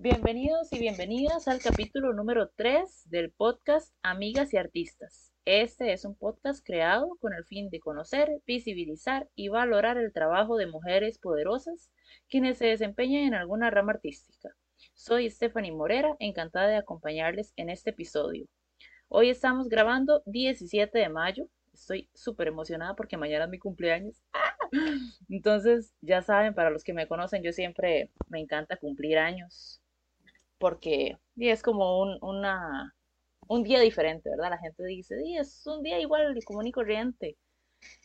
Bienvenidos y bienvenidas al capítulo número 3 del podcast Amigas y Artistas. Este es un podcast creado con el fin de conocer, visibilizar y valorar el trabajo de mujeres poderosas quienes se desempeñan en alguna rama artística. Soy Stephanie Morera, encantada de acompañarles en este episodio. Hoy estamos grabando 17 de mayo. Estoy súper emocionada porque mañana es mi cumpleaños. Entonces, ya saben, para los que me conocen, yo siempre me encanta cumplir años porque es como un, una, un día diferente, ¿verdad? La gente dice, es un día igual común y corriente.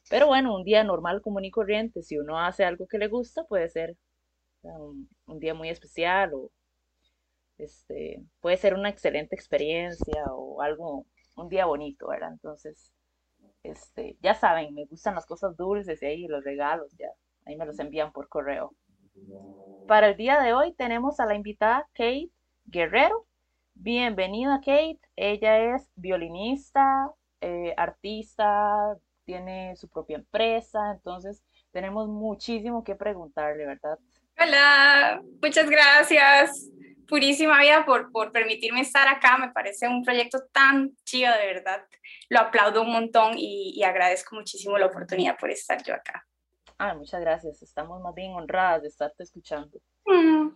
Pero bueno, un día normal, común y corriente, si uno hace algo que le gusta, puede ser un, día muy especial o este, puede ser una excelente experiencia o algo, un día bonito, ¿verdad? Entonces, este, ya saben, me gustan las cosas dulces y ahí los regalos, ya, ahí me los envían por correo. Para el día de hoy tenemos a la invitada Kate Guerrero. Bienvenida Kate, ella es violinista, eh, artista, tiene su propia empresa, entonces tenemos muchísimo que preguntarle, ¿verdad? Hola, muchas gracias. Purísima vida por, por permitirme estar acá. Me parece un proyecto tan chido, de verdad. Lo aplaudo un montón y, agradezco muchísimo la oportunidad por estar yo acá. Ah, muchas gracias. Estamos más bien honradas de estarte escuchando. Mm.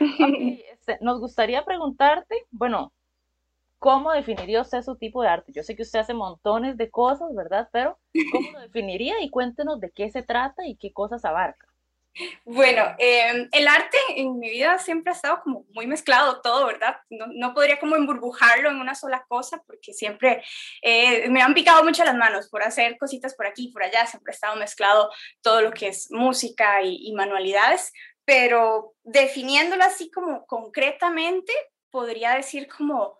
Nos gustaría preguntarte, bueno, ¿cómo definiría usted su tipo de arte? Yo sé que usted hace montones de cosas, ¿verdad? Pero ¿cómo lo definiría? Y cuéntenos de qué se trata y qué cosas abarca. Bueno, em, el arte en mi vida siempre ha estado como muy mezclado todo, ¿verdad? No, no podría como emburbujarlo en una sola cosa porque siempre eh, me han picado mucho las manos por hacer cositas por aquí y por allá, siempre ha estado mezclado todo lo que es música y, y manualidades, pero definiéndolo así como concretamente, podría decir como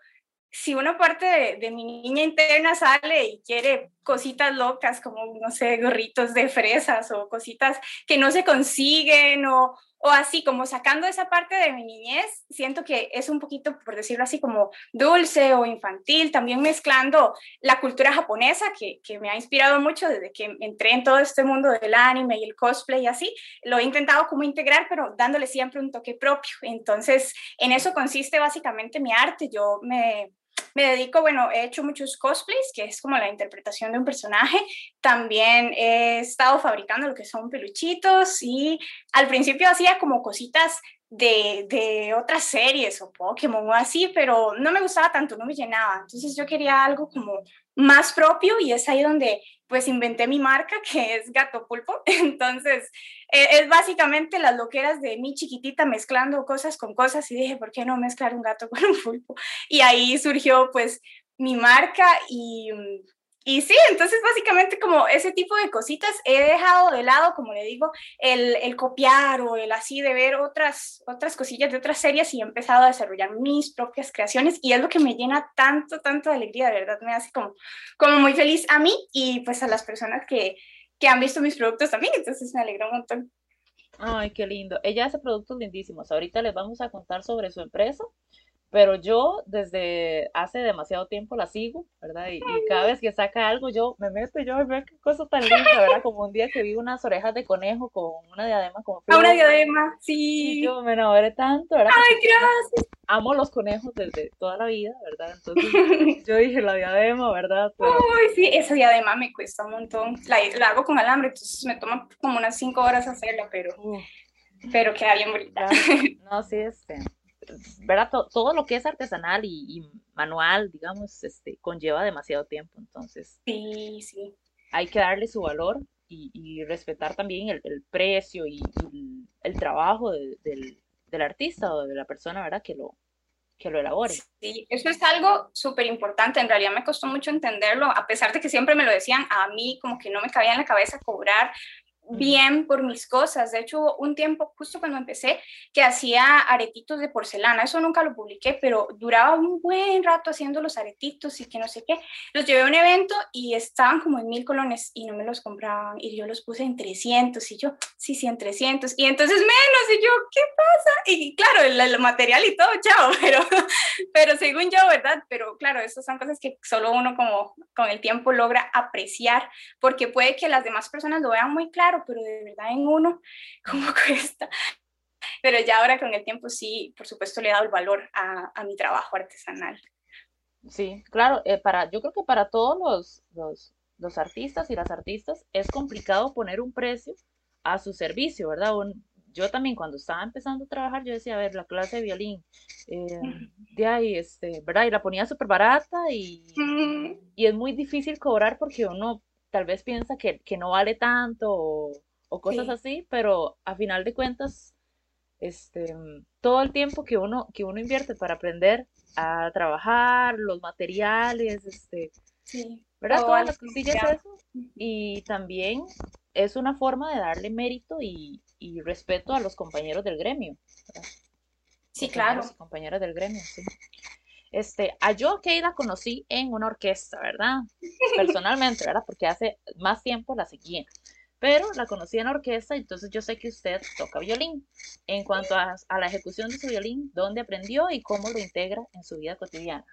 si una parte de, mi niña interna sale y quiere cositas locas como, no sé, gorritos de fresas o cositas que no se consiguen o, o así, como sacando esa parte de mi niñez, siento que es un poquito, por decirlo así, como dulce o infantil, también mezclando la cultura japonesa que, que me ha inspirado mucho desde que entré en todo este mundo del anime y el cosplay y así, lo he intentado como integrar, pero dándole siempre un toque propio. Entonces, en eso consiste básicamente mi arte. Yo me me dedico, bueno, he hecho muchos cosplays, que es como la interpretación de un personaje. También he estado fabricando lo que son peluchitos y al principio hacía como cositas de, de, otras series o Pokémon o así, pero no me gustaba tanto, no me llenaba. Entonces yo quería algo como más propio y es ahí donde pues inventé mi marca que es Gato Pulpo. Entonces e, es básicamente las loqueras de mi chiquitita mezclando cosas con cosas y dije, ¿por qué no mezclar un gato con un pulpo? Y ahí surgió pues mi marca y y sí, entonces básicamente como ese tipo de cositas he dejado de lado, como le digo, el, el, copiar o el así de ver otras, otras cosillas de otras series y he empezado a desarrollar mis propias creaciones y es lo que me llena tanto, tanto de alegría, de verdad me hace como, como muy feliz a mí y pues a las personas que, que han visto mis productos también, entonces me alegra un montón. Ay, qué lindo. Ella hace productos lindísimos. Ahorita les vamos a contar sobre su empresa pero yo desde hace demasiado tiempo la sigo, ¿verdad? Y, cada vez que saca algo yo me meto y yo veo qué cosa tan linda, ¿verdad? Como un día que vi unas orejas de conejo con una diadema con flores. Una diadema, sí. Y yo me enamoré tanto, ¿verdad? Ay, gracias. Amo los conejos desde toda la vida, ¿verdad? Entonces yo dije la diadema, ¿verdad? Ay, sí, esa diadema me cuesta un montón. La, la, hago con alambre, entonces me toma como unas cinco horas hacerla, pero, pero queda bien bonita. No, sí, este ¿verdad? Todo, lo que es artesanal y, manual, digamos, este, conlleva demasiado tiempo, entonces. Sí, sí. Hay que darle su valor y, respetar también el, precio y, el trabajo del, del, artista o de la persona, ¿verdad? Que lo, que lo elabore. Sí, eso es algo súper importante. En realidad me costó mucho entenderlo, a pesar de que siempre me lo decían a mí, como que no me cabía en la cabeza cobrar bien por mis cosas. De hecho, un tiempo, justo cuando empecé, que hacía aretitos de porcelana. Eso nunca lo publiqué, pero duraba un buen rato haciendo los aretitos y que no sé qué. Los llevé a un evento y estaban como en mil colones y no me los compraban. Y yo los puse en 300 y yo, sí, sí, en 300. Y entonces menos. Y yo, ¿qué pasa? Y claro, el, material y todo, chao. Pero, pero según yo, ¿verdad? Pero claro, esas son cosas que solo uno como con el tiempo logra apreciar porque puede que las demás personas lo vean muy claro pero de verdad en uno, ¿cómo cuesta? pero ya ahora con el tiempo sí, por supuesto, le he dado el valor a, a mi trabajo artesanal. Sí, claro, eh, para, yo creo que para todos los, los, los, artistas y las artistas es complicado poner un precio a su servicio, ¿verdad? yo también cuando estaba empezando a trabajar, yo decía, a ver, la clase de violín, eh, de ahí, este, ¿verdad? Y la ponía súper barata y, y es muy difícil cobrar porque uno tal vez piensa que, que no vale tanto o, o cosas así, pero a final de cuentas, este, todo el tiempo que uno, que uno invierte para aprender a trabajar, los materiales, este, ¿verdad? Todas las cosillas eso. Y también es una forma de darle mérito y, y respeto a los compañeros del gremio. Sí, claro. Compañeros del gremio, sí. Este, a yo que la conocí en una orquesta, ¿verdad? Personalmente, ¿verdad? Porque hace más tiempo la seguía pero la conocí en orquesta, entonces yo sé que usted toca violín. En cuanto a, a, la ejecución de su violín, ¿dónde aprendió y cómo lo integra en su vida cotidiana?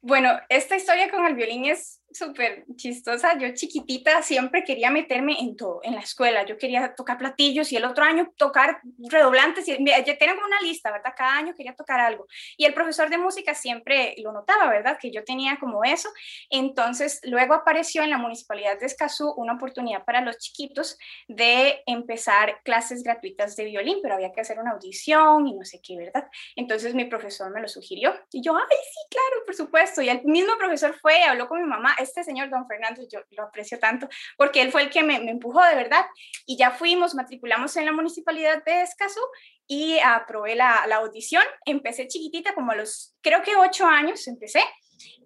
Bueno, esta historia con el violín es súper chistosa. Yo chiquitita siempre quería meterme en todo, en la escuela. Yo quería tocar platillos y el otro año tocar redoblantes. Y, ya tengo una lista, ¿verdad? Cada año quería tocar algo. Y el profesor de música siempre lo notaba, ¿verdad? Que yo tenía como eso. Entonces, luego apareció en la municipalidad de Escazú una oportunidad para los chiquitos de empezar clases gratuitas de violín, pero había que hacer una audición y no sé qué, ¿verdad? Entonces, mi profesor me lo sugirió. Y yo, ay, sí, claro, por supuesto. Y el mismo profesor fue, habló con mi mamá este señor, don Fernando, yo lo aprecio tanto, porque él fue el que me, empujó de verdad. Y ya fuimos, matriculamos en la municipalidad de Escazú y aprobé la, la audición. Empecé chiquitita, como a los, creo que ocho años empecé.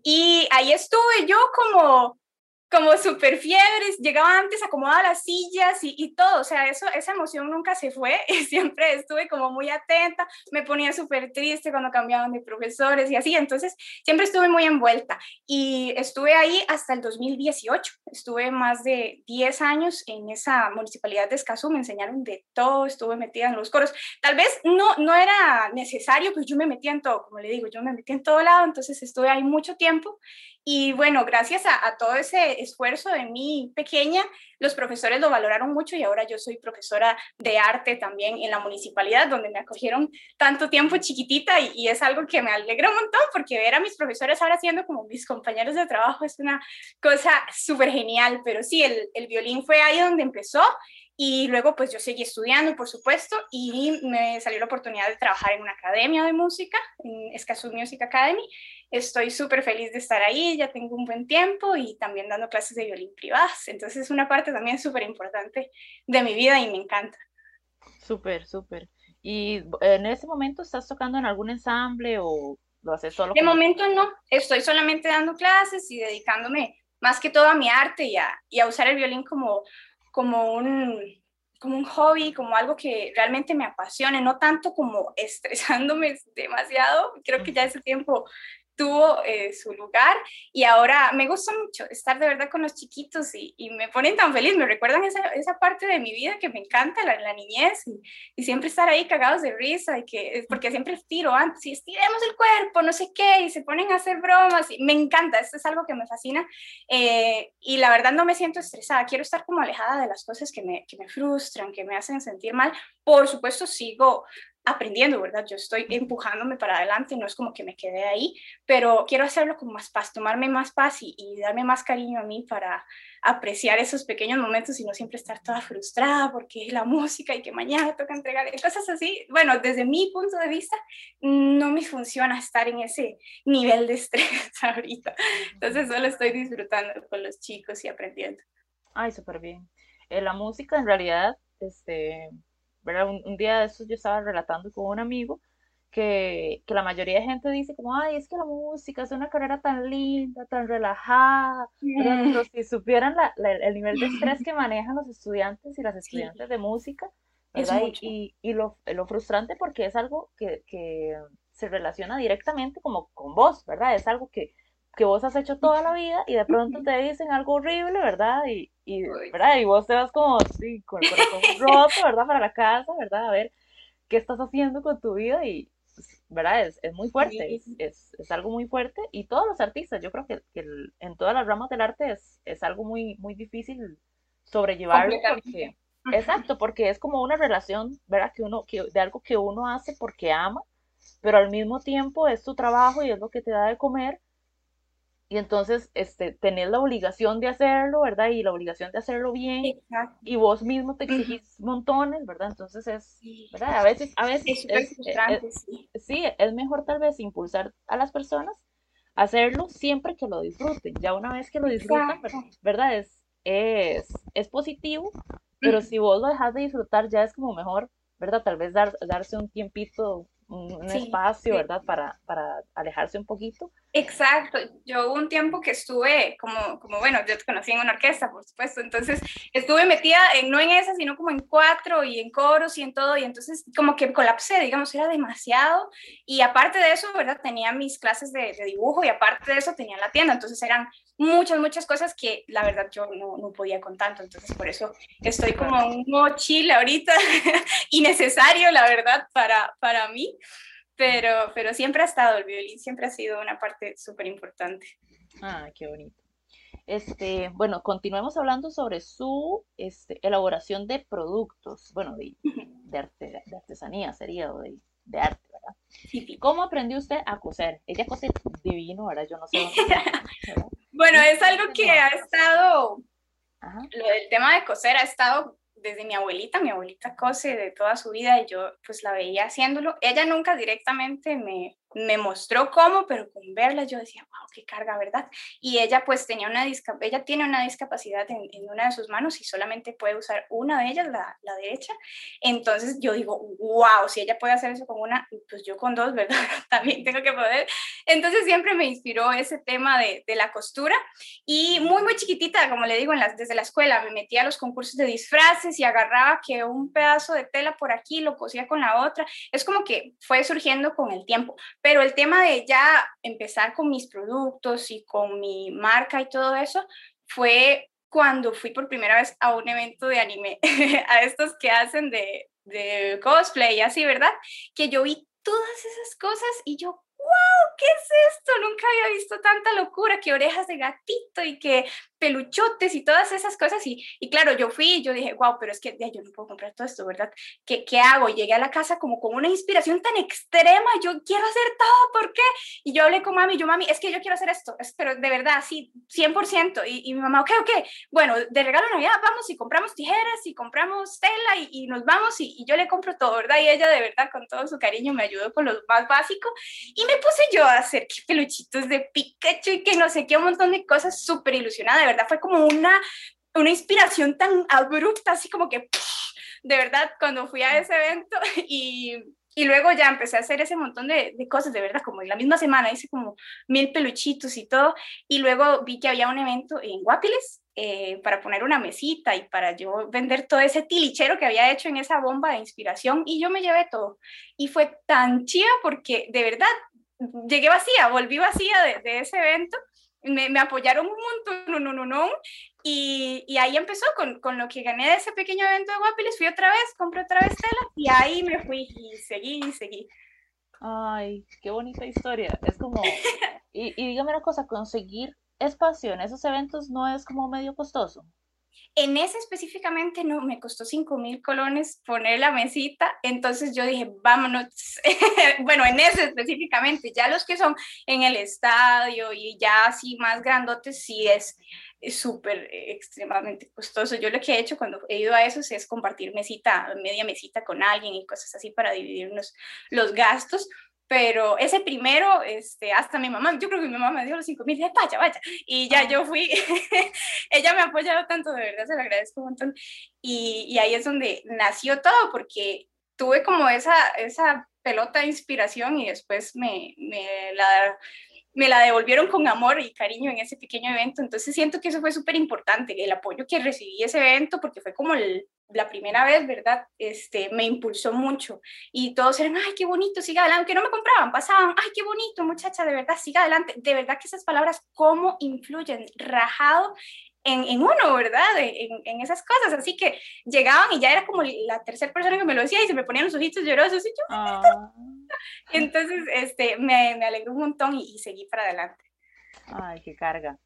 Y ahí estuve yo como como súper fiebres, llegaba antes, acomodaba las sillas y, y, todo, o sea, eso, esa emoción nunca se fue, siempre estuve como muy atenta, me ponía súper triste cuando cambiaban de profesores y así, entonces siempre estuve muy envuelta y estuve ahí hasta el 2018, estuve más de 10 años en esa municipalidad de Escazú, me enseñaron de todo, estuve metida en los coros, tal vez no, no era necesario, pues yo me metía en todo, como le digo, yo me metí en todo lado, entonces estuve ahí mucho tiempo y bueno, gracias a, todo ese esfuerzo de mi pequeña, los profesores lo valoraron mucho y ahora yo soy profesora de arte también en la municipalidad, donde me acogieron tanto tiempo chiquitita y, es algo que me alegra un montón porque ver a mis profesores ahora siendo como mis compañeros de trabajo es una cosa súper genial, pero sí, el violín fue ahí donde empezó y luego pues yo seguí estudiando, por supuesto, y me salió la oportunidad de trabajar en una academia de música, en Escazú Music Academy. Estoy súper feliz de estar ahí, ya tengo un buen tiempo y también dando clases de violín privadas. Entonces es una parte también súper importante de mi vida y me encanta. Súper, súper. ¿Y en ese momento estás tocando en algún ensamble o lo haces solo? De momento no, estoy solamente dando clases y dedicándome más que todo a mi arte y a, y a usar el violín como como un, como un hobby, como algo que realmente me apasione, no tanto como estresándome demasiado. Creo que ya ese tiempo tuvo eh, su lugar y ahora me gusta mucho estar de verdad con los chiquitos y, me ponen tan feliz, me recuerdan esa, esa, parte de mi vida que me encanta, la, niñez y, siempre estar ahí cagados de risa y que, porque siempre tiro antes y estiremos el cuerpo, no sé qué, y se ponen a hacer bromas y me encanta, esto es algo que me fascina eh, y la verdad no me siento estresada, quiero estar como alejada de las cosas que me, que me frustran, que me hacen sentir mal, por supuesto sigo aprendiendo, ¿verdad? Yo estoy empujándome para adelante, no es como que me quedé ahí, pero quiero hacerlo con más paz, tomarme más paz y, darme más cariño a mí para apreciar esos pequeños momentos y no siempre estar toda frustrada porque la música y que mañana toca entregar cosas así. Bueno, desde mi punto de vista, no me funciona estar en ese nivel de estrés ahorita. Entonces solo estoy disfrutando con los chicos y aprendiendo. Ay, súper bien. Eh, la música en realidad, este, un, día de esos yo estaba relatando con un amigo que, que, la mayoría de gente dice como, ay, es que la música es una carrera tan linda, tan relajada, pero si supieran la, el nivel de estrés que manejan los estudiantes y las estudiantes de música, ¿verdad? Y, y, lo, lo, frustrante porque es algo que, que, se relaciona directamente como con vos, ¿verdad? Es algo que, que vos has hecho toda la vida y de pronto te dicen algo horrible, ¿verdad? Y, y, ¿verdad? y vos te vas como sí, con el corazón roto, ¿verdad? Para la casa, ¿verdad? A ver qué estás haciendo con tu vida y, ¿verdad? Es, es muy fuerte, es, es, algo muy fuerte y todos los artistas, yo creo que, que en todas las ramas del arte es, es algo muy, muy difícil sobrellevarlo porque, exacto, porque es como una relación, ¿verdad? Que uno, que, de algo que uno hace porque ama, pero al mismo tiempo es tu trabajo y es lo que te da de comer. Y entonces, este, tenés la obligación de hacerlo, ¿verdad? Y la obligación de hacerlo bien. Exacto. Y vos mismo te exigís montones, ¿verdad? Entonces es, ¿verdad? A veces, a veces es, sí. sí, es mejor tal vez impulsar a las personas hacerlo siempre que lo disfruten. Ya una vez que lo disfrutan, ¿verdad? Es, es, es positivo, pero si vos lo dejas de disfrutar ya es como mejor, ¿verdad? Tal vez dar, darse un tiempito, un, espacio, ¿verdad? Para, para alejarse un poquito Exacto, yo hubo un tiempo que estuve como, como, bueno, yo te conocí en una orquesta, por supuesto, entonces estuve metida en, no en esa, sino como en cuatro y en coros y en todo, y entonces como que colapsé, digamos, era demasiado, y aparte de eso, ¿verdad? Tenía mis clases de, dibujo y aparte de eso tenía la tienda, entonces eran muchas, muchas cosas que la verdad yo no, no podía con tanto, entonces por eso estoy como un mochila ahorita, innecesario, la verdad, para, para mí pero, pero siempre ha estado, el violín siempre ha sido una parte súper importante. Ah, qué bonito. Este, bueno, continuemos hablando sobre su este, elaboración de productos, bueno, de, de, arte, de artesanía sería, o de, de arte, ¿verdad? Sí, ¿Cómo aprendió usted a coser? Ella cose divino, ahora yo no sé. bueno, es algo que ha estado, lo del tema de coser ha estado desde mi abuelita, mi abuelita cose de toda su vida y yo pues la veía haciéndolo. Ella nunca directamente me, me mostró cómo, pero con verla yo decía, wow, qué carga, ¿verdad? Y ella pues tenía una ella tiene una discapacidad en, en, una de sus manos y solamente puede usar una de ellas, la, la, derecha. Entonces yo digo, wow, si ella puede hacer eso con una, pues yo con dos, ¿verdad? También tengo que poder. Entonces siempre me inspiró ese tema de, de la costura y muy, muy chiquitita, como le digo, desde la escuela me metía a los concursos de disfraces y agarraba que un pedazo de tela por aquí lo cosía con la otra. Es como que fue surgiendo con el tiempo pero el tema de ya empezar con mis productos y con mi marca y todo eso fue cuando fui por primera vez a un evento de anime, a estos que hacen de, de cosplay y así, ¿verdad? Que yo vi todas esas cosas y yo, wow, ¿qué es esto? Nunca había visto tanta locura, que orejas de gatito y que peluchotes y todas esas cosas. Y, y claro, yo fui y yo dije, wow, pero es que ya, yo no puedo comprar todo esto, ¿verdad? ¿Qué, ¿Qué hago? llegué a la casa como con una inspiración tan extrema, yo quiero hacer todo, ¿por qué? Y yo hablé con mami, yo, mami, es que yo quiero hacer esto, es, pero de verdad, sí, 100%. Y, y mi mamá, ok, ok, bueno, de regalo Navidad vamos y compramos tijeras y compramos tela y, y nos vamos y, y, yo le compro todo, ¿verdad? Y ella de verdad con todo su cariño me ayudó con lo más básico y me puse yo a hacer peluchitos de Pikachu y que no sé qué, un montón de cosas súper ilusionada, verdad fue como una, una inspiración tan abrupta, así como que, de verdad, cuando fui a ese evento y, y luego ya empecé a hacer ese montón de, de, cosas, de verdad, como en la misma semana hice como mil peluchitos y todo, y luego vi que había un evento en Guapiles eh, para poner una mesita y para yo vender todo ese tilichero que había hecho en esa bomba de inspiración, y yo me llevé todo. Y fue tan chida porque de verdad llegué vacía, volví vacía de, de ese evento me, apoyaron un montón, no, no, no, y, y ahí empezó con, con, lo que gané de ese pequeño evento de Guapiles, fui otra vez, compré otra vez tela y ahí me fui y seguí y seguí. Ay, qué bonita historia. Es como, y, y dígame una cosa, conseguir espacio en esos eventos no es como medio costoso. En ese específicamente no, me costó 5 mil colones poner la mesita, entonces yo dije, vámonos, bueno, en ese específicamente, ya los que son en el estadio y ya así más grandotes, sí es súper extremadamente costoso. Yo lo que he hecho cuando he ido a esos es compartir mesita, media mesita con alguien y cosas así para dividirnos los gastos, pero ese primero, este, hasta mi mamá, yo creo que mi mamá me dio los cinco mil, vaya, vaya, y ya yo fui, ella me ha apoyado tanto, de verdad, se lo agradezco un montón, y, y ahí es donde nació todo, porque tuve como esa, esa pelota de inspiración y después me, me la me la devolvieron con amor y cariño en ese pequeño evento. Entonces siento que eso fue súper importante, el apoyo que recibí ese evento, porque fue como la primera vez, ¿verdad? Este, me impulsó mucho. Y todos eran, ay, qué bonito, siga adelante. Aunque no me compraban, pasaban, ay, qué bonito, muchacha, de verdad, siga adelante. De verdad que esas palabras, ¿cómo influyen? Rajado en, en, uno, ¿verdad? En, en, esas cosas. Así que llegaban y ya era como la tercera persona que me lo decía y se me ponían los ojitos llorosos y yo. Ah. Entonces, este, me, me alegró un montón y, y, seguí para adelante. Ay, qué carga.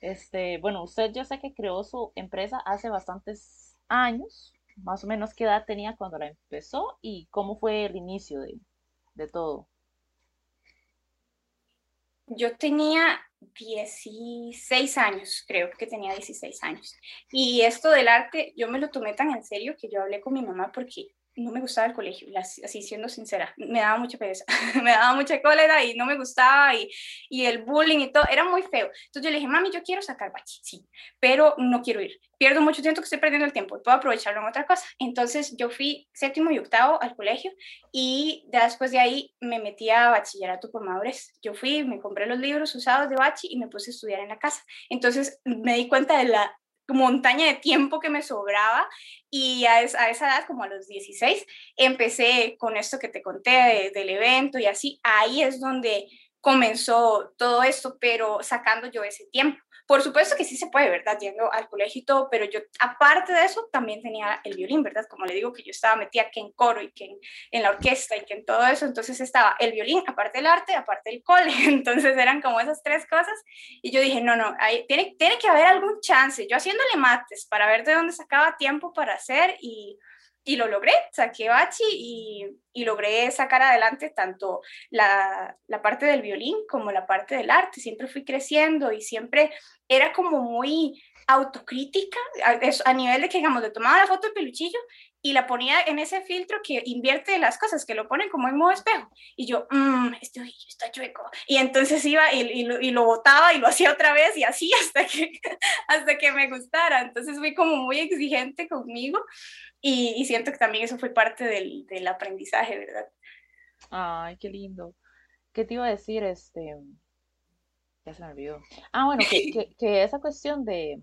Este, bueno, usted yo sé que creó su empresa hace bastantes años, más o menos qué edad tenía cuando la empezó y cómo fue el inicio de, de todo. Yo tenía 16 años, creo que tenía 16 años. Y esto del arte, yo me lo tomé tan en serio que yo hablé con mi mamá porque no me gustaba el colegio, así siendo sincera, me daba mucha pereza, me daba mucha cólera y no me gustaba y, y, el bullying y todo, era muy feo. Entonces yo le dije, mami, yo quiero sacar bachi, sí, pero no quiero ir. Pierdo mucho tiempo que estoy perdiendo el tiempo, puedo aprovecharlo en otra cosa. Entonces yo fui séptimo y octavo al colegio y después de ahí me metí a bachillerato por madurez. Yo fui, me compré los libros usados de bachi y me puse a estudiar en la casa. Entonces me di cuenta de la montaña de tiempo que me sobraba y a, esa edad, como a los 16, empecé con esto que te conté del evento y así, ahí es donde comenzó todo esto, pero sacando yo ese tiempo. Por supuesto que sí se puede, ¿verdad? Yendo al colegio y todo, pero yo, aparte de eso, también tenía el violín, ¿verdad? Como le digo, que yo estaba metida que en coro y que en, en la orquesta y que en todo eso, entonces estaba el violín, aparte del arte, aparte del cole, entonces eran como esas tres cosas, y yo dije, no, no, hay, tiene, tiene que haber algún chance, yo haciéndole mates para ver de dónde sacaba tiempo para hacer y y lo logré, saqué bachi y, y logré sacar adelante tanto la, la, parte del violín como la parte del arte. Siempre fui creciendo y siempre era como muy autocrítica, a, a nivel de que, digamos, le tomaba la foto de peluchillo y la ponía en ese filtro que invierte las cosas, que lo pone como en modo espejo. Y yo, mmm, este ojillo está chueco. Y entonces iba y, y, lo, y, lo, botaba y lo hacía otra vez y así hasta que, hasta que me gustara. Entonces fui como muy exigente conmigo y, y siento que también eso fue parte del, del, aprendizaje, ¿verdad? Ay, qué lindo. ¿Qué te iba a decir? Este, ya se me olvidó. Ah, bueno, que, que, que esa cuestión de,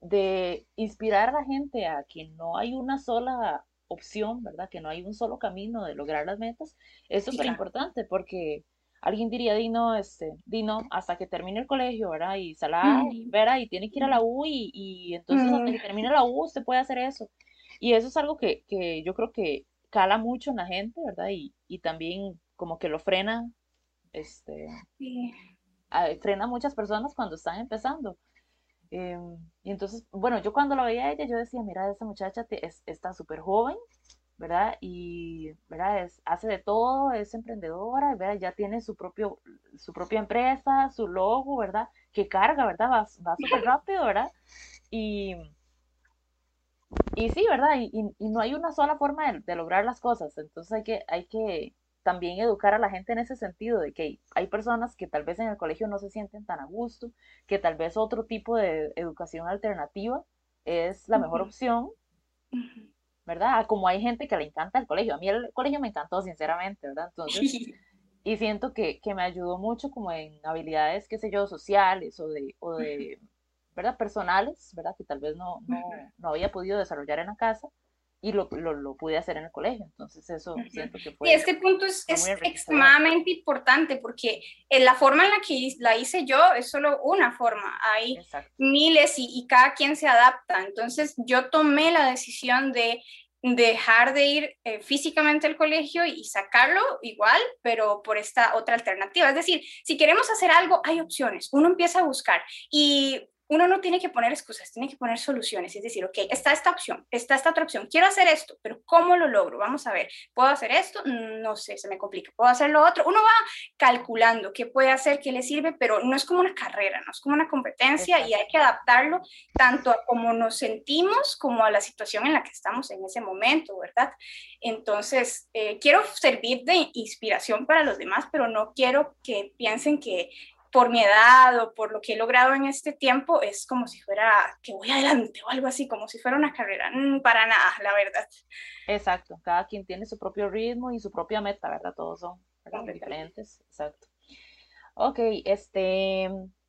de inspirar a la gente a que no hay una sola opción, ¿verdad? Que no hay un solo camino de lograr las metas, es súper importante porque alguien diría, Dino, este, Dino, hasta que termine el colegio, ¿verdad? Y Salah, ¿verdad? Y tiene que ir a la U y, y entonces hasta que termine la U usted puede hacer eso. Y eso es algo que, que yo creo que cala mucho en la gente, ¿verdad? Y, y también como que lo frena, este, frena a muchas personas cuando están empezando. Em, y entonces, bueno, yo cuando la veía a ella, yo decía, mira, esa muchacha es, está súper joven, ¿verdad? Y, ¿verdad? Es, hace de todo, es emprendedora, ¿verdad? Ya tiene su, propio, su propia empresa, su logo, ¿verdad? Que carga, ¿verdad? Va, va súper rápido, ¿verdad? Y, y sí, ¿verdad? Y, y, no hay una sola forma de, de, lograr las cosas, entonces hay que, hay que también educar a la gente en ese sentido, de que hay personas que tal vez en el colegio no se sienten tan a gusto, que tal vez otro tipo de educación alternativa es la mejor opción, ¿verdad? Como hay gente que le encanta el colegio, a mí el colegio me encantó, sinceramente, ¿verdad? Entonces, y siento que, que me ayudó mucho como en habilidades, qué sé yo, sociales o de, o de ¿verdad? Personales, ¿verdad? Que tal vez no, no, no había podido desarrollar en la casa y lo, lo, lo, pude hacer en el colegio. Entonces eso siento que fue... Y este punto es, es extremadamente importante porque en la forma en la que la hice yo es solo una forma. Hay Exacto. miles y, y, cada quien se adapta. Entonces yo tomé la decisión de dejar de ir eh, físicamente al colegio y sacarlo igual, pero por esta otra alternativa. Es decir, si queremos hacer algo, hay opciones. Uno empieza a buscar y uno no tiene que poner excusas, tiene que poner soluciones. Es decir, ok, está esta opción, está esta otra opción, quiero hacer esto, pero ¿cómo lo logro? Vamos a ver, ¿puedo hacer esto? No sé, se me complica. ¿Puedo hacer lo otro? Uno va calculando qué puede hacer, qué le sirve, pero no es como una carrera, no es como una competencia Exacto. y hay que adaptarlo tanto a cómo nos sentimos como a la situación en la que estamos en ese momento, ¿verdad? Entonces, eh, quiero servir de inspiración para los demás, pero no quiero que piensen que por mi edad o por lo que he logrado en este tiempo, es como si fuera que voy adelante o algo así, como si fuera una carrera. Mm, para nada, la verdad. Exacto, cada quien tiene su propio ritmo y su propia meta, ¿verdad? Todos son ¿verdad? diferentes. Exacto. Ok, este,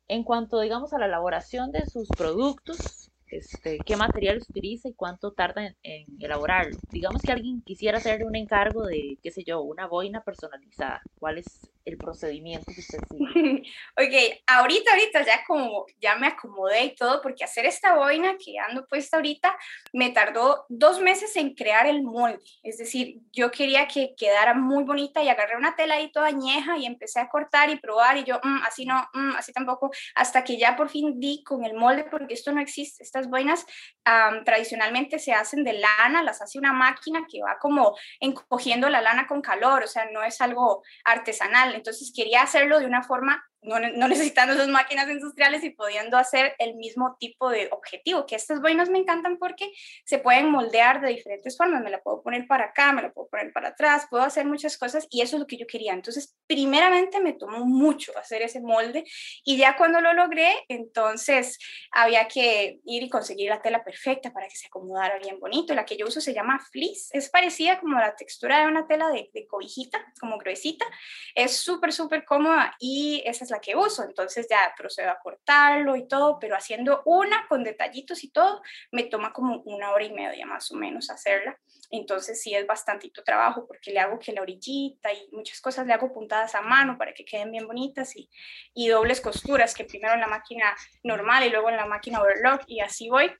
en cuanto, digamos, a la elaboración de sus productos, este, qué materiales utiliza y cuánto tarda en, en, elaborarlo. Digamos que alguien quisiera hacerle un encargo de, qué sé yo, una boina personalizada. ¿Cuál es el procedimiento que ok, ahorita, ahorita ya como ya me acomodé y todo, porque hacer esta boina que ando puesta ahorita me tardó dos meses en crear el molde. Es decir, yo quería que quedara muy bonita y agarré una tela ahí toda añeja y empecé a cortar y probar y yo, mm, así no, mm, así tampoco, hasta que ya por fin di con el molde, porque esto no existe. Estas boinas tradicionalmente se hacen de lana, las hace una máquina que va como encogiendo la lana con calor, o sea, no es algo artesanal. Entonces quería hacerlo de una forma no, necesitando esas máquinas industriales y pudiendo hacer el mismo tipo de objetivo, que estas boinas me encantan porque se pueden moldear de diferentes formas, me la puedo poner para acá, me la puedo poner para atrás, puedo hacer muchas cosas y eso es lo que yo quería. Entonces, primeramente me tomó mucho hacer ese molde y ya cuando lo logré, entonces había que ir y conseguir la tela perfecta para que se acomodara bien bonito. La que yo uso se llama fleece, es parecida como la textura de una tela de, de cobijita, como gruesita, es súper, súper cómoda y esa es la que uso, entonces ya procedo a cortarlo y todo, pero haciendo una con detallitos y todo, me toma como una hora y media más o menos hacerla, entonces sí es bastantito trabajo porque le hago que la orillita y muchas cosas le hago puntadas a mano para que queden bien bonitas y, y dobles costuras, que primero en la máquina normal y luego en la máquina overlock y así voy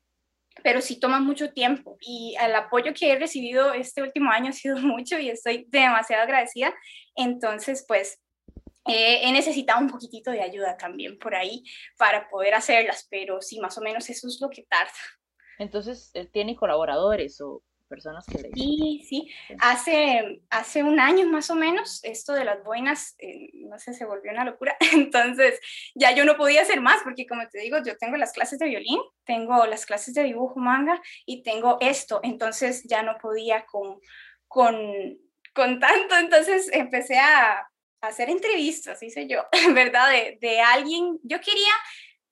pero sí toma mucho tiempo y el apoyo que he recibido este último año ha sido mucho y estoy demasiado agradecida. Entonces, pues he necesitado un poquitito de ayuda también por ahí para poder hacerlas, pero sí, más o menos eso es lo que tarda. Entonces, eh, ¿tiene colaboradores o personas que le... Sí, sí. Hace, hace un año más o menos, esto de las boinas, eh, no sé, se volvió una locura. Entonces, ya yo no podía hacer más, porque como te digo, yo tengo las clases de violín, tengo las clases de dibujo manga y tengo esto. Entonces, ya no podía con, con, con tanto. Entonces, empecé a hacer entrevistas, hice yo, ¿verdad? De, alguien, yo quería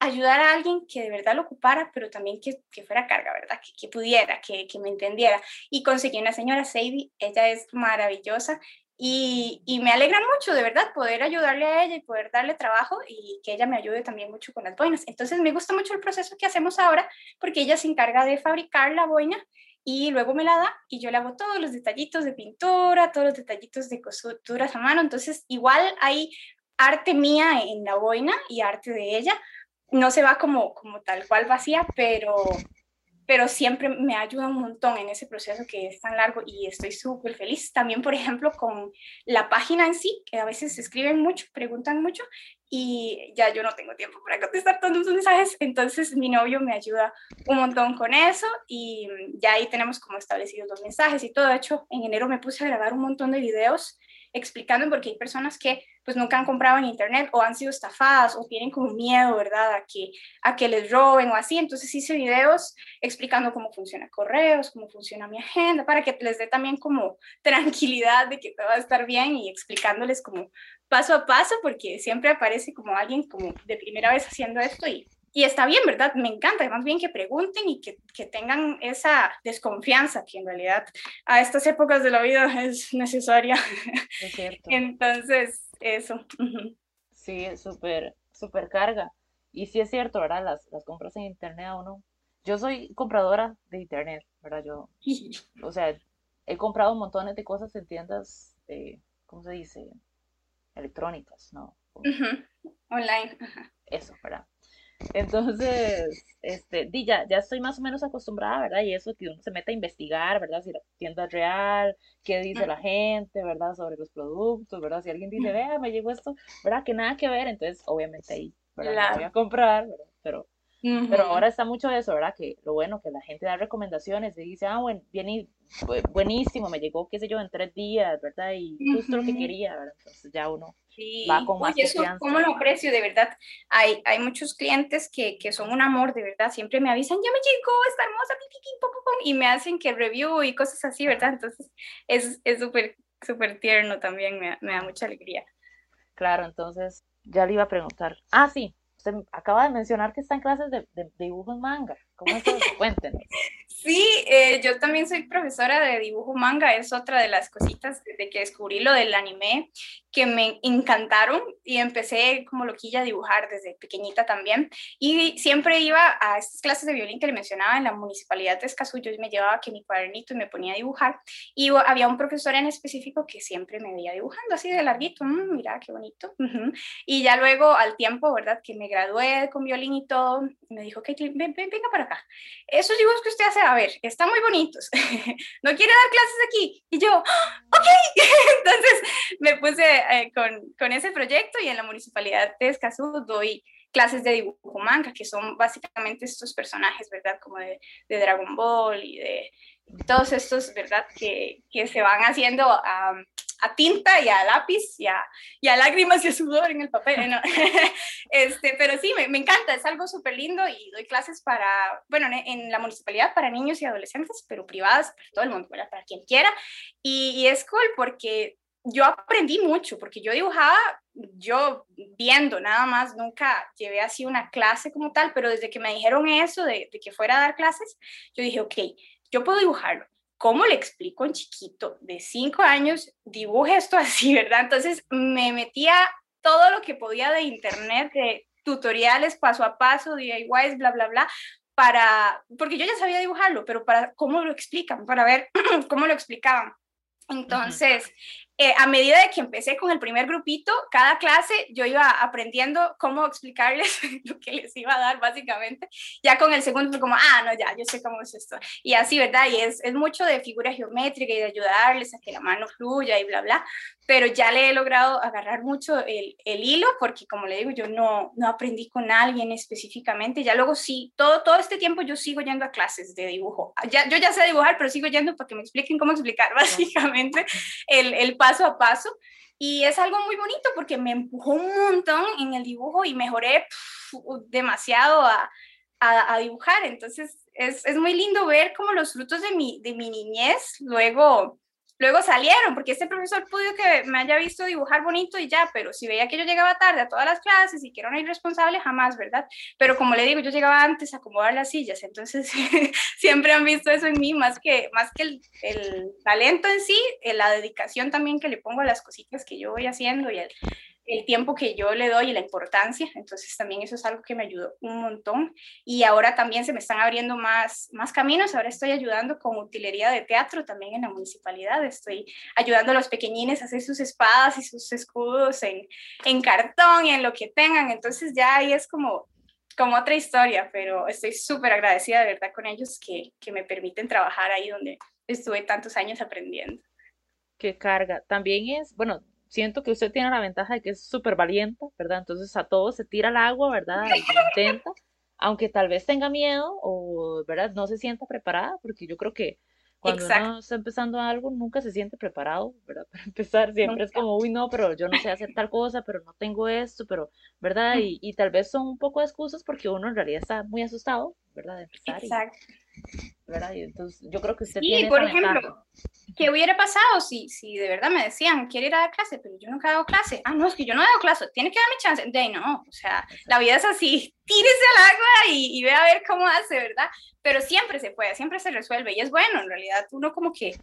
ayudar a alguien que de verdad lo ocupara, pero también que, que fuera carga, ¿verdad? Que, que pudiera, que, que, me entendiera. Y conseguí una señora, Sadie, ella es maravillosa y, y, me alegra mucho, de verdad, poder ayudarle a ella y poder darle trabajo y que ella me ayude también mucho con las boinas. Entonces me gusta mucho el proceso que hacemos ahora porque ella se encarga de fabricar la boina y luego me la da y yo le hago todos los detallitos de pintura, todos los detallitos de costuras a mano. Entonces, igual hay arte mía en la boina y arte de ella. No se va como, como tal cual vacía, pero, pero siempre me ayuda un montón en ese proceso que es tan largo y estoy súper feliz. También, por ejemplo, con la página en sí, que a veces escriben mucho, preguntan mucho y ya yo no tengo tiempo para contestar todos los mensajes, entonces mi novio me ayuda un montón con eso y ya ahí tenemos como establecidos los mensajes y todo. De hecho, en enero me puse a grabar un montón de videos explicando porque hay personas que pues nunca han comprado en internet o han sido estafadas o tienen como miedo, ¿verdad? A que, a que les roben o así. Entonces hice videos explicando cómo funciona correos, cómo funciona mi agenda, para que les dé también como tranquilidad de que todo va a estar bien y explicándoles como paso a paso, porque siempre aparece como alguien como de primera vez haciendo esto y y está bien, ¿verdad? Me encanta, más bien que pregunten y que, que, tengan esa desconfianza que en realidad a estas épocas de la vida es necesaria. Es cierto. Entonces, eso. Sí, es súper, súper carga. Y sí es cierto, ¿verdad? Las, las compras en internet a uno. Yo soy compradora de internet, ¿verdad? Yo, o sea, he comprado montones de cosas en tiendas, de, ¿cómo se dice? Electrónicas, ¿no? Online. Eso, ¿verdad? Entonces, este, di, ya, ya estoy más o menos acostumbrada, ¿verdad? Y eso que uno se mete a investigar, ¿verdad? Si la tienda es real, qué dice la gente, ¿verdad? Sobre los productos, ¿verdad? Si alguien dice, vea, me llegó esto, ¿verdad? Que nada que ver, entonces obviamente ahí, ¿verdad? voy a comprar, ¿verdad? Pero, pero ahora está mucho eso, ¿verdad? Que lo bueno, que la gente da recomendaciones y dice, ah, bueno, bien, buenísimo, me llegó, qué sé yo, en tres días, ¿verdad? Y justo lo que quería, ¿verdad? Entonces ya uno Sí, Oye, eso, ¿cómo lo aprecio? De verdad, hay, hay muchos clientes que, que, son un amor, de verdad, siempre me avisan, ya me llegó, está hermosa, y me hacen que review y cosas así, ¿verdad? Entonces, es súper, es súper tierno también, me, me, da mucha alegría. Claro, entonces, ya le iba a preguntar. Ah, sí, usted acaba de mencionar que está en clases de, de, dibujo en manga. ¿Cómo es eso? Cuéntenos. Sí, eh, yo también soy profesora de dibujo manga, es otra de las cositas de que descubrí lo del anime que me encantaron y empecé como loquilla a dibujar desde pequeñita también. Y siempre iba a estas clases de violín que le mencionaba en la municipalidad de Escazú, yo me llevaba que mi cuadernito y me ponía a dibujar. Y había un profesor en específico que siempre me veía dibujando así de larguito, mm, mira qué bonito. Y ya luego al tiempo, ¿verdad? Que me gradué con violín y todo, me dijo, que ven, venga para Esos dibujos que usted hace, a ver, están muy bonitos. ¿No quiere dar clases aquí? Y yo, ok. Entonces me puse eh, con, con, ese proyecto y en la municipalidad de Escazú doy clases de dibujo manga, que son básicamente estos personajes, ¿verdad? Como de, Dragon Ball y de todos estos, ¿verdad? Que, que se van haciendo a, a, tinta y a lápiz y a, lágrimas y a sudor en el papel. este, pero sí, me, encanta, es algo súper lindo y doy clases para, bueno, en, la municipalidad para niños y adolescentes, pero privadas, para todo el mundo. Para quien quiera. Y, y es cool porque yo aprendí mucho porque yo dibujaba, yo viendo nada más, nunca llevé así una clase como tal, pero desde que me dijeron eso de, que fuera a dar clases, yo dije, ok, yo puedo dibujarlo. ¿Cómo le explico a un chiquito de cinco años, dibuje esto así, verdad? Entonces me metía todo lo que podía de internet, de tutoriales paso a paso, DIYs, bla, bla, bla, para, porque yo ya sabía dibujarlo, pero para cómo lo explican, para ver cómo lo explicaban. Entonces, eh, a medida de que empecé con el primer grupito, cada clase yo iba aprendiendo cómo explicarles lo que les iba a dar básicamente. Ya con el segundo fue como, ah, no, ya, yo sé cómo es esto. Y así, ¿verdad? Y es, es mucho de figura geométrica y de ayudarles a que la mano fluya y bla, bla. Pero ya le he logrado agarrar mucho el, hilo porque, como le digo, yo no, no aprendí con alguien específicamente. Ya luego sí, todo, todo este tiempo yo sigo yendo a clases de dibujo. Ya, yo ya sé dibujar, pero sigo yendo para que me expliquen cómo explicar básicamente el, el paso a paso. Y es algo muy bonito porque me empujó un montón en el dibujo y mejoré demasiado a, a, dibujar. Entonces es, es, muy lindo ver cómo los frutos de mi, de mi niñez luego Luego salieron, porque este profesor pudo que me haya visto dibujar bonito y ya, pero si veía que yo llegaba tarde a todas las clases y que era una irresponsable, jamás, ¿verdad? Pero como le digo, yo llegaba antes a acomodar las sillas, entonces siempre han visto eso en mí, más que, más que el, el talento en sí, eh, la dedicación también que le pongo a las cositas que yo voy haciendo y el, el tiempo que yo le doy y la importancia. Entonces también eso es algo que me ayudó un montón. Y ahora también se me están abriendo más, más caminos. Ahora estoy ayudando con utilería de teatro también en la municipalidad. Estoy ayudando a los pequeñines a hacer sus espadas y sus escudos en, en cartón y en lo que tengan. Entonces ya ahí es como como otra historia, pero estoy súper agradecida de verdad con ellos que, que me permiten trabajar ahí donde estuve tantos años aprendiendo. Qué carga. También es, bueno, siento que usted tiene la ventaja de que es súper valiente, ¿verdad? Entonces a todo se tira al agua, ¿verdad? Y intenta, aunque tal vez tenga miedo o, ¿verdad? No se sienta preparada, porque yo creo que cuando uno está empezando algo, nunca se siente preparado, ¿verdad? Para empezar, siempre es como, uy, no, pero yo no sé hacer tal cosa, pero no tengo esto, pero, ¿verdad? Y, y tal vez son un poco de excusas porque uno en realidad está muy asustado, ¿verdad? De empezar Exacto. ¿Verdad? Y entonces yo creo que usted sí, tiene por ejemplo, ¿qué hubiera pasado si, si de verdad me decían, quiero ir a dar clase, pero yo nunca hago clase? Ah, no, es que yo no hago clase, tiene que darme chance. De no, o sea, la vida es así, tírese al agua y, y ve a ver cómo hace, ¿verdad? Pero siempre se puede, siempre se resuelve y es bueno, en realidad uno como que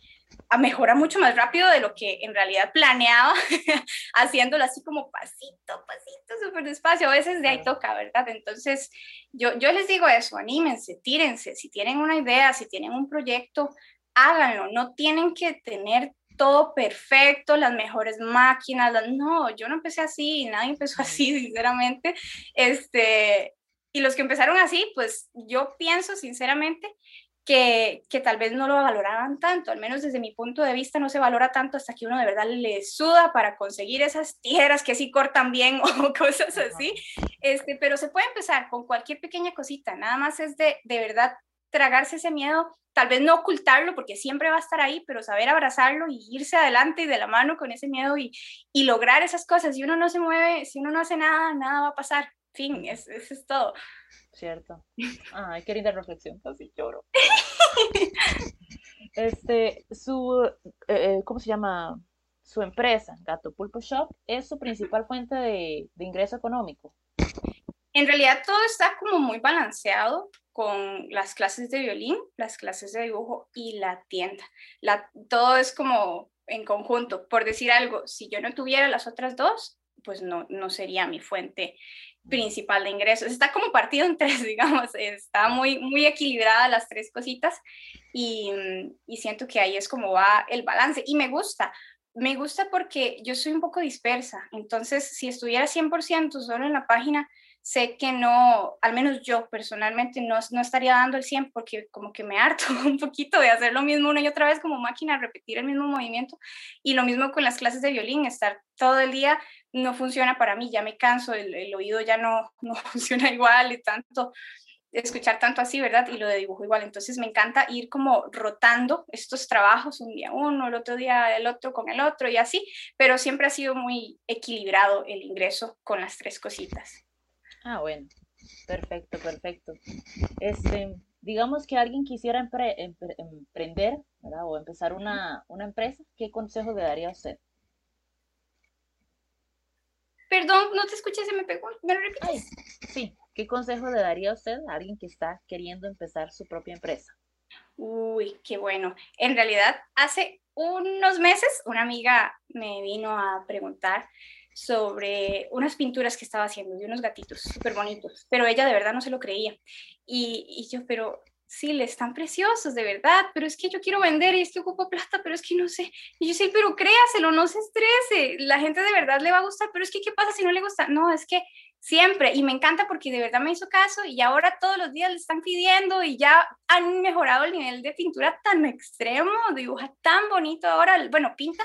mejora mucho más rápido de lo que en realidad planeaba, haciéndolo así como pasito, pasito, súper despacio, a veces de ahí toca, ¿verdad? Entonces, yo, yo les digo eso, anímense, tírense, si tienen una idea, si tienen un proyecto, háganlo, no tienen que tener todo perfecto, las mejores máquinas, no, yo no empecé así, nadie empezó así, sinceramente, este, y los que empezaron así, pues yo pienso sinceramente que, que, tal vez no lo valoraban tanto, al menos desde mi punto de vista no se valora tanto hasta que uno de verdad le suda para conseguir esas tijeras que sí cortan bien o cosas así, este, pero se puede empezar con cualquier pequeña cosita, nada más es de, de verdad tragarse ese miedo, tal vez no ocultarlo porque siempre va a estar ahí, pero saber abrazarlo y irse adelante y de la mano con ese miedo y, y lograr esas cosas. Si uno no se mueve, si uno no hace nada, nada va a pasar. Fin, eso es todo. Cierto. Ay, qué linda reflexión, casi lloro. Este, su, eh, eh, ¿cómo se llama? Su empresa, Gato Pulpo Shop, es su principal fuente de, ingreso económico. En realidad todo está como muy balanceado con las clases de violín, las clases de dibujo y la tienda. La, todo es como en conjunto. Por decir algo, si yo no tuviera las otras dos, pues no, no sería mi fuente principal de ingresos. Está como partido en tres, digamos, está muy, muy equilibrada las tres cositas y, y siento que ahí es como va el balance y me gusta. Me gusta porque yo soy un poco dispersa, entonces si estuviera 100% solo en la página, sé que no, al menos yo personalmente no, no estaría dando el 100 porque como que me harto un poquito de hacer lo mismo una y otra vez como máquina, repetir el mismo movimiento. Y lo mismo con las clases de violín, estar todo el día no funciona para mí, ya me canso, el, el oído ya no, no funciona igual y tanto escuchar tanto así, ¿verdad? Y lo de dibujo igual. Entonces me encanta ir como rotando estos trabajos, un día uno, el otro día el otro con el otro y así, pero siempre ha sido muy equilibrado el ingreso con las tres cositas. Ah, bueno, perfecto, perfecto. Este, digamos que alguien quisiera emprender, ¿verdad? O empezar una, empresa, ¿qué consejo le daría a usted? Perdón, no te escuché, se me pegó. ¿Me lo repites? sí, ¿qué consejo le daría a usted a alguien que está queriendo empezar su propia empresa? Uy, qué bueno. En realidad, hace unos meses una amiga me vino a preguntar sobre unas pinturas que estaba haciendo de unos gatitos súper bonitos, pero ella de verdad no se lo creía. Y, y yo, pero sí, le están preciosos, de verdad, pero es que yo quiero vender y es que ocupo plata, pero es que no sé. Y yo sí, pero créaselo, no se estrese, la gente de verdad le va a gustar, pero es que, ¿qué pasa si no le gusta? No, es que siempre, y me encanta porque de verdad me hizo caso y ahora todos los días le están pidiendo y ya han mejorado el nivel de pintura tan extremo, dibuja tan bonito ahora, bueno, pinta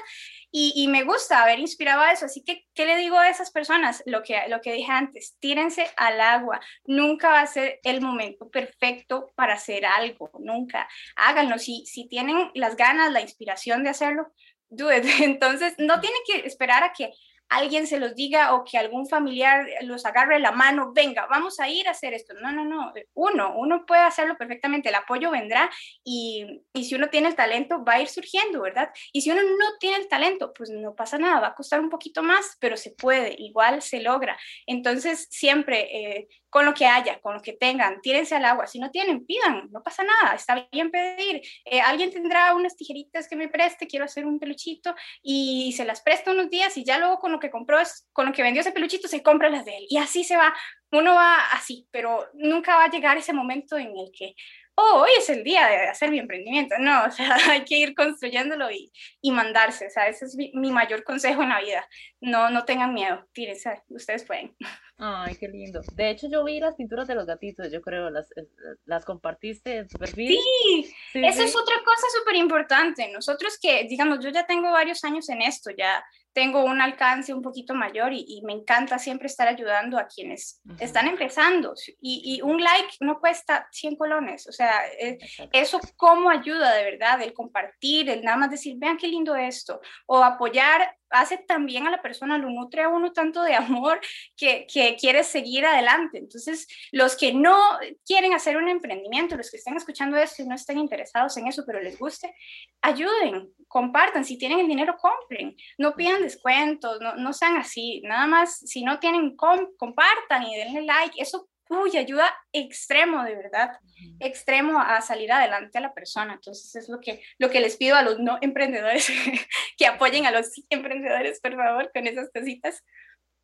y, me gusta haber inspirado a eso, así que, ¿qué le digo a esas personas? Lo que, lo que dije antes, tírense al agua, nunca va a ser el momento perfecto para hacer algo, nunca, háganlo, si, si tienen las ganas, la inspiración de hacerlo, do Entonces, no tienen que esperar a que alguien se los diga o que algún familiar los agarre la mano, venga, vamos a ir a hacer esto. No, no, no. Uno, uno puede hacerlo perfectamente, el apoyo vendrá y, y, si uno tiene el talento va a ir surgiendo, ¿verdad? Y si uno no tiene el talento, pues no pasa nada, va a costar un poquito más, pero se puede, igual se logra. Entonces, siempre eh, con lo que haya, con lo que tengan, tírense al agua. Si no tienen, pidan, no pasa nada, está bien pedir. Eh, alguien tendrá unas tijeritas que me preste, quiero hacer un peluchito y se las presta unos días y ya luego con lo que compró, con lo que vendió ese peluchito, se compra las de él. Y así se va, uno va así, pero nunca va a llegar ese momento en el que oh, hoy es el día de hacer mi emprendimiento. No, o sea, hay que ir construyéndolo y, y mandarse. O sea, ese es mi, mayor consejo en la vida. No, no tengan miedo, tírense, ustedes pueden. Ay, qué lindo. De hecho, yo vi las pinturas de los gatitos, yo creo, las, eh, las compartiste en su perfil. Sí, sí esa es otra cosa súper importante. Nosotros que, digamos, yo ya tengo varios años en esto, ya tengo un alcance un poquito mayor y, me encanta siempre estar ayudando a quienes están empezando. Y, y, un like no cuesta 100 colones. O sea, eh, eso cómo ayuda de verdad, el compartir, el nada más decir, vean qué lindo esto, o apoyar hace también a la persona, lo nutre a uno tanto de amor que, que quiere seguir adelante. Entonces, los que no quieren hacer un emprendimiento, los que estén escuchando esto y no estén interesados en eso, pero les guste, ayuden, compartan, si tienen el dinero, compren, no pidan descuentos, no, no sean así, nada más, si no tienen, compartan y denle like, eso uy, ayuda extremo, de verdad, extremo a salir adelante a la persona. Entonces es lo que, lo que les pido a los no emprendedores, que apoyen a los emprendedores, por favor, con esas cositas.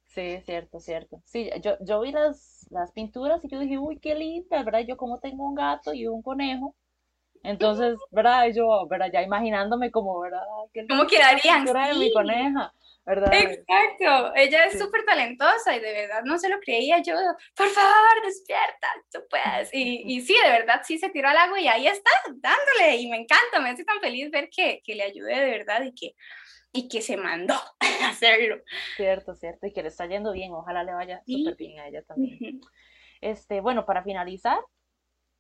Sí, cierto, cierto. Sí, yo, yo vi las, las pinturas y yo dije, uy, qué linda, ¿verdad? Yo como tengo un gato y un conejo, entonces, ¿verdad? Yo, ¿verdad? Ya imaginándome como, ¿verdad? ¿Cómo quedarían? de mi coneja. ¿verdad? Exacto, ella es súper talentosa y de verdad no se lo creía yo, por favor, despierta, tú puedes. Y, y, sí, de verdad, sí se tiró al agua y ahí está, dándole, y me encanta, me hace tan feliz ver que, que le ayudé de verdad y que, y que se mandó a hacerlo. Cierto, cierto, y que le está yendo bien, ojalá le vaya súper bien a ella también. Este, bueno, para finalizar,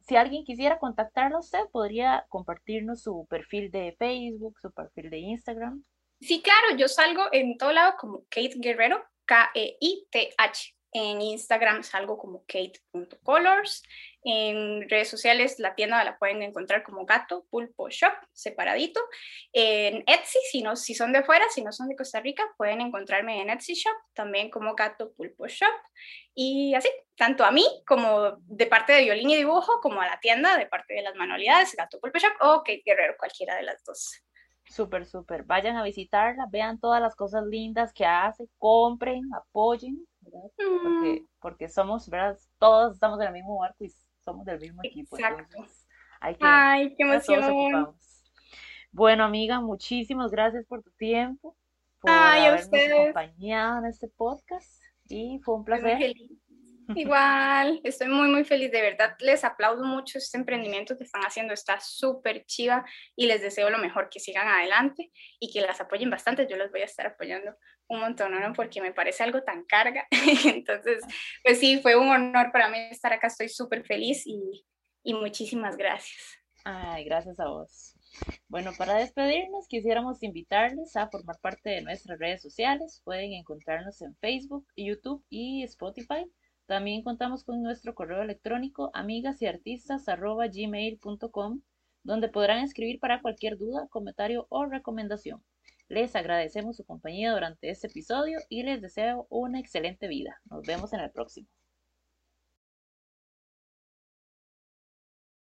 si alguien quisiera contactarlo a usted, podría compartirnos su perfil de Facebook, su perfil de Instagram. Sí, claro, yo salgo en todo lado como Kate Guerrero, K-E-I-T-H. En Instagram salgo como kate.colors. En redes sociales la tienda la pueden encontrar como Gato Pulpo Shop, separadito. En Etsy, si, no, si son de fuera, si no son de Costa Rica, pueden encontrarme en Etsy Shop, también como Gato Pulpo Shop. Y así, tanto a mí como de parte de violín y dibujo, como a la tienda de parte de las manualidades, Gato Pulpo Shop o Kate Guerrero, cualquiera de las dos. Súper, súper. Vayan a visitarla, vean todas las cosas lindas que hace, compren, apoyen, ¿verdad? Porque, mm. porque somos, ¿verdad? Todos estamos en el mismo barco y somos del mismo equipo. Exacto. hay que, Ay, qué emoción. Bueno, amiga, muchísimas gracias por tu tiempo, por habernos acompañado en este podcast y fue un placer. Igual, estoy muy, muy feliz. De verdad, les aplaudo mucho este emprendimiento que están haciendo. Está súper chiva y les deseo lo mejor, que sigan adelante y que las apoyen bastante. Yo los voy a estar apoyando un montón, ¿no? Porque me parece algo tan carga. Entonces, pues sí, fue un honor para mí estar acá. Estoy súper feliz y, y muchísimas gracias. Ay, gracias a vos. Bueno, para despedirnos, quisiéramos invitarles a formar parte de nuestras redes sociales. Pueden encontrarnos en Facebook, YouTube y Spotify también contamos con nuestro correo electrónico amigas y artistas gmail.com, donde podrán escribir para cualquier duda, comentario o recomendación. Les agradecemos su compañía durante este episodio y les deseo una excelente vida. Nos vemos en el próximo.